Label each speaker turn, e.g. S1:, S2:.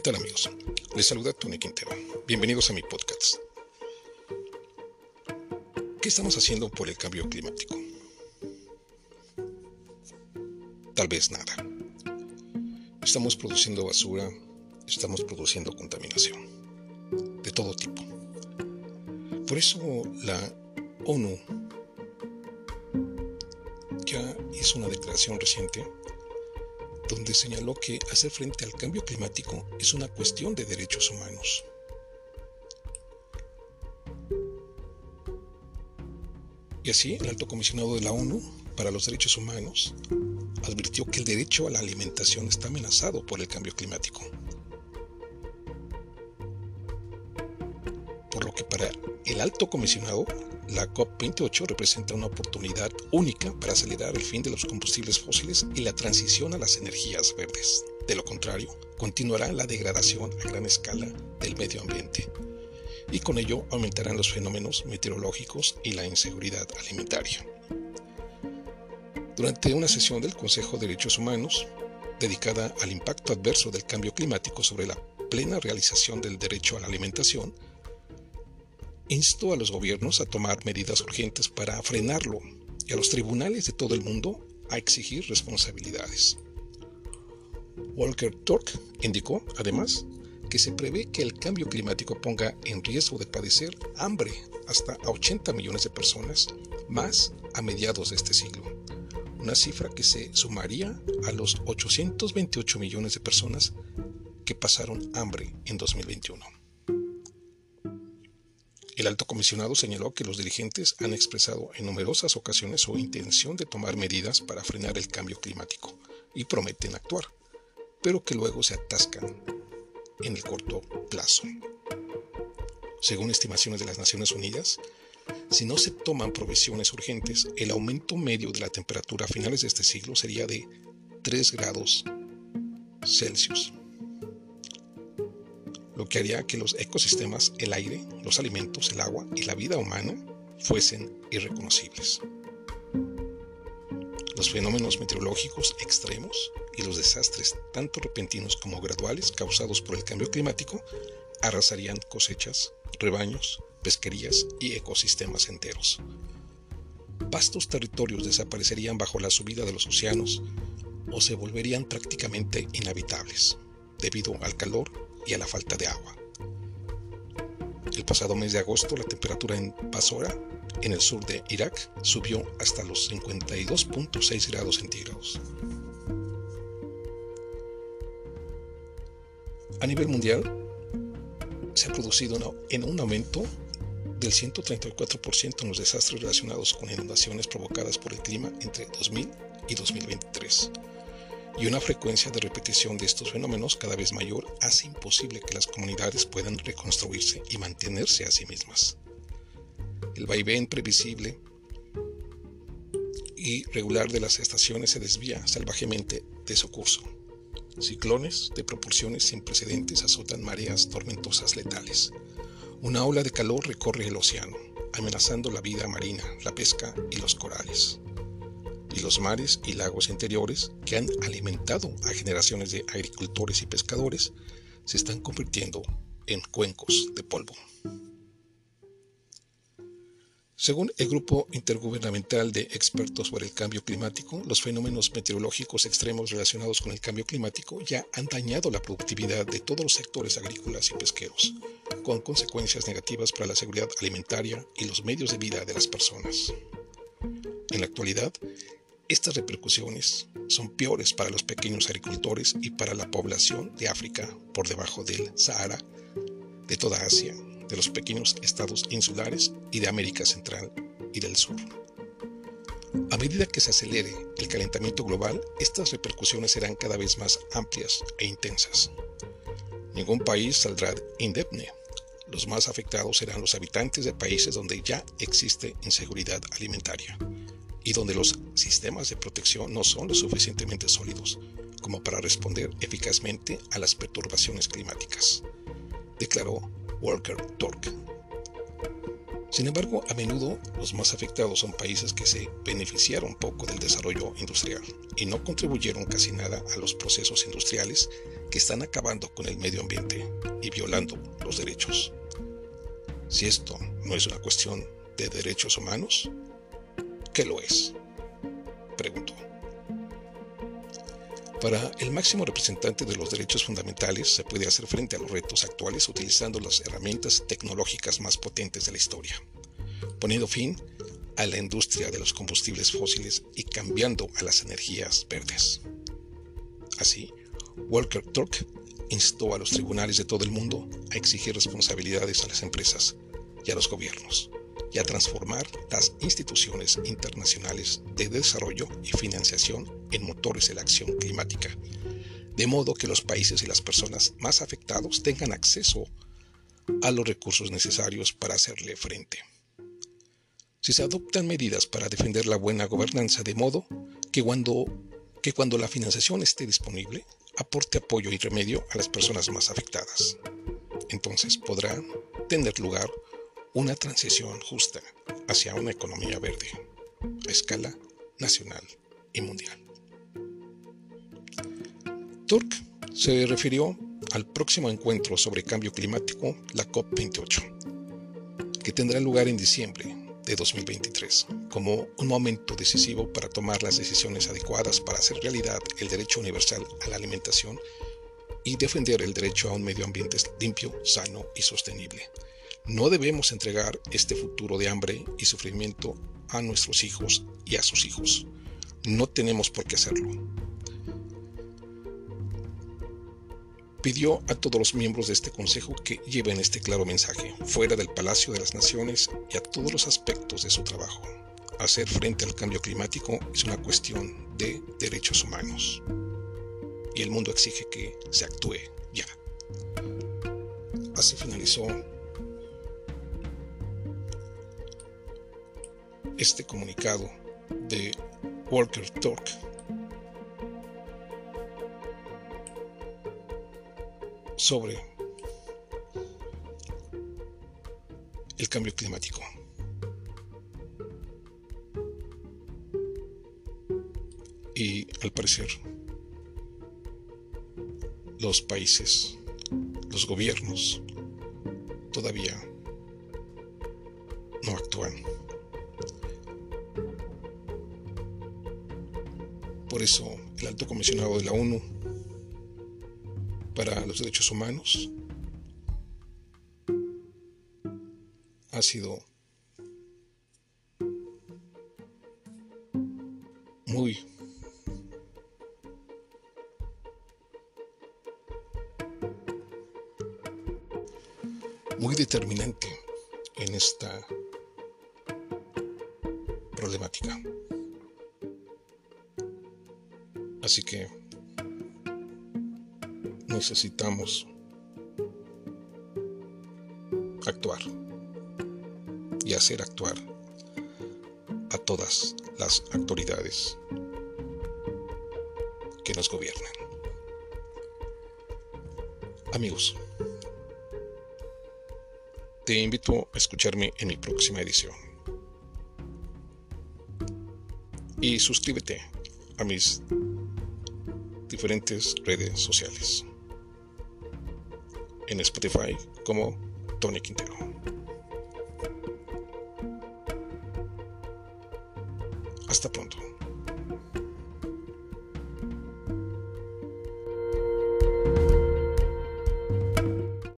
S1: ¿Qué tal amigos? Les saluda Tony Quintero. Bienvenidos a mi podcast. ¿Qué estamos haciendo por el cambio climático? Tal vez nada. Estamos produciendo basura, estamos produciendo contaminación, de todo tipo. Por eso la ONU ya hizo una declaración reciente donde señaló que hacer frente al cambio climático es una cuestión de derechos humanos. Y así, el alto comisionado de la ONU para los Derechos Humanos advirtió que el derecho a la alimentación está amenazado por el cambio climático. Por lo que para el alto comisionado, la COP28 representa una oportunidad única para acelerar el fin de los combustibles fósiles y la transición a las energías verdes. De lo contrario, continuará la degradación a gran escala del medio ambiente y con ello aumentarán los fenómenos meteorológicos y la inseguridad alimentaria. Durante una sesión del Consejo de Derechos Humanos, dedicada al impacto adverso del cambio climático sobre la plena realización del derecho a la alimentación, instó a los gobiernos a tomar medidas urgentes para frenarlo y a los tribunales de todo el mundo a exigir responsabilidades. Walker Turk indicó, además, que se prevé que el cambio climático ponga en riesgo de padecer hambre hasta a 80 millones de personas más a mediados de este siglo, una cifra que se sumaría a los 828 millones de personas que pasaron hambre en 2021. El alto comisionado señaló que los dirigentes han expresado en numerosas ocasiones su intención de tomar medidas para frenar el cambio climático y prometen actuar, pero que luego se atascan en el corto plazo. Según estimaciones de las Naciones Unidas, si no se toman provisiones urgentes, el aumento medio de la temperatura a finales de este siglo sería de 3 grados Celsius lo que haría que los ecosistemas, el aire, los alimentos, el agua y la vida humana fuesen irreconocibles. Los fenómenos meteorológicos extremos y los desastres, tanto repentinos como graduales, causados por el cambio climático, arrasarían cosechas, rebaños, pesquerías y ecosistemas enteros. Vastos territorios desaparecerían bajo la subida de los océanos o se volverían prácticamente inhabitables debido al calor y a la falta de agua. El pasado mes de agosto la temperatura en Basora, en el sur de Irak, subió hasta los 52.6 grados centígrados. A nivel mundial, se ha producido en un aumento del 134% en los desastres relacionados con inundaciones provocadas por el clima entre 2000 y 2023 y una frecuencia de repetición de estos fenómenos cada vez mayor hace imposible que las comunidades puedan reconstruirse y mantenerse a sí mismas. El vaivén previsible y regular de las estaciones se desvía salvajemente de su curso. Ciclones de proporciones sin precedentes azotan mareas tormentosas letales. Una ola de calor recorre el océano, amenazando la vida marina, la pesca y los corales y los mares y lagos interiores que han alimentado a generaciones de agricultores y pescadores se están convirtiendo en cuencos de polvo. Según el Grupo Intergubernamental de Expertos sobre el Cambio Climático, los fenómenos meteorológicos extremos relacionados con el cambio climático ya han dañado la productividad de todos los sectores agrícolas y pesqueros, con consecuencias negativas para la seguridad alimentaria y los medios de vida de las personas. En la actualidad, estas repercusiones son peores para los pequeños agricultores y para la población de África por debajo del Sahara, de toda Asia, de los pequeños estados insulares y de América Central y del Sur. A medida que se acelere el calentamiento global, estas repercusiones serán cada vez más amplias e intensas. Ningún país saldrá indemne. Los más afectados serán los habitantes de países donde ya existe inseguridad alimentaria y donde los sistemas de protección no son lo suficientemente sólidos como para responder eficazmente a las perturbaciones climáticas, declaró Walker Turk. Sin embargo, a menudo los más afectados son países que se beneficiaron poco del desarrollo industrial y no contribuyeron casi nada a los procesos industriales que están acabando con el medio ambiente y violando los derechos. Si esto no es una cuestión de derechos humanos, ¿qué lo es? Preguntó. Para el máximo representante de los derechos fundamentales se puede hacer frente a los retos actuales utilizando las herramientas tecnológicas más potentes de la historia, poniendo fin a la industria de los combustibles fósiles y cambiando a las energías verdes. Así, Walker Turk instó a los tribunales de todo el mundo a exigir responsabilidades a las empresas y a los gobiernos y a transformar las instituciones internacionales de desarrollo y financiación en motores de la acción climática, de modo que los países y las personas más afectados tengan acceso a los recursos necesarios para hacerle frente. Si se adoptan medidas para defender la buena gobernanza de modo que cuando, que cuando la financiación esté disponible, aporte apoyo y remedio a las personas más afectadas. Entonces podrá tener lugar una transición justa hacia una economía verde a escala nacional y mundial. Turk se refirió al próximo encuentro sobre cambio climático, la COP28, que tendrá lugar en diciembre de 2023, como un momento decisivo para tomar las decisiones adecuadas para hacer realidad el derecho universal a la alimentación y defender el derecho a un medio ambiente limpio, sano y sostenible, no debemos entregar este futuro de hambre y sufrimiento a nuestros hijos y a sus hijos. No tenemos por qué hacerlo. Pidió a todos los miembros de este Consejo que lleven este claro mensaje fuera del Palacio de las Naciones y a todos los aspectos de su trabajo. Hacer frente al cambio climático es una cuestión de derechos humanos. Y el mundo exige que se actúe ya. Así finalizó este comunicado de Walker Talk. sobre el cambio climático. Y al parecer los países, los gobiernos todavía no actúan. Por eso el alto comisionado de la ONU para los derechos humanos ha sido muy muy determinante en esta problemática. Así que necesitamos actuar y hacer actuar a todas las autoridades que nos gobiernan. Amigos, te invito a escucharme en mi próxima edición. Y suscríbete a mis diferentes redes sociales. En Spotify como Tony Quintero. Hasta pronto.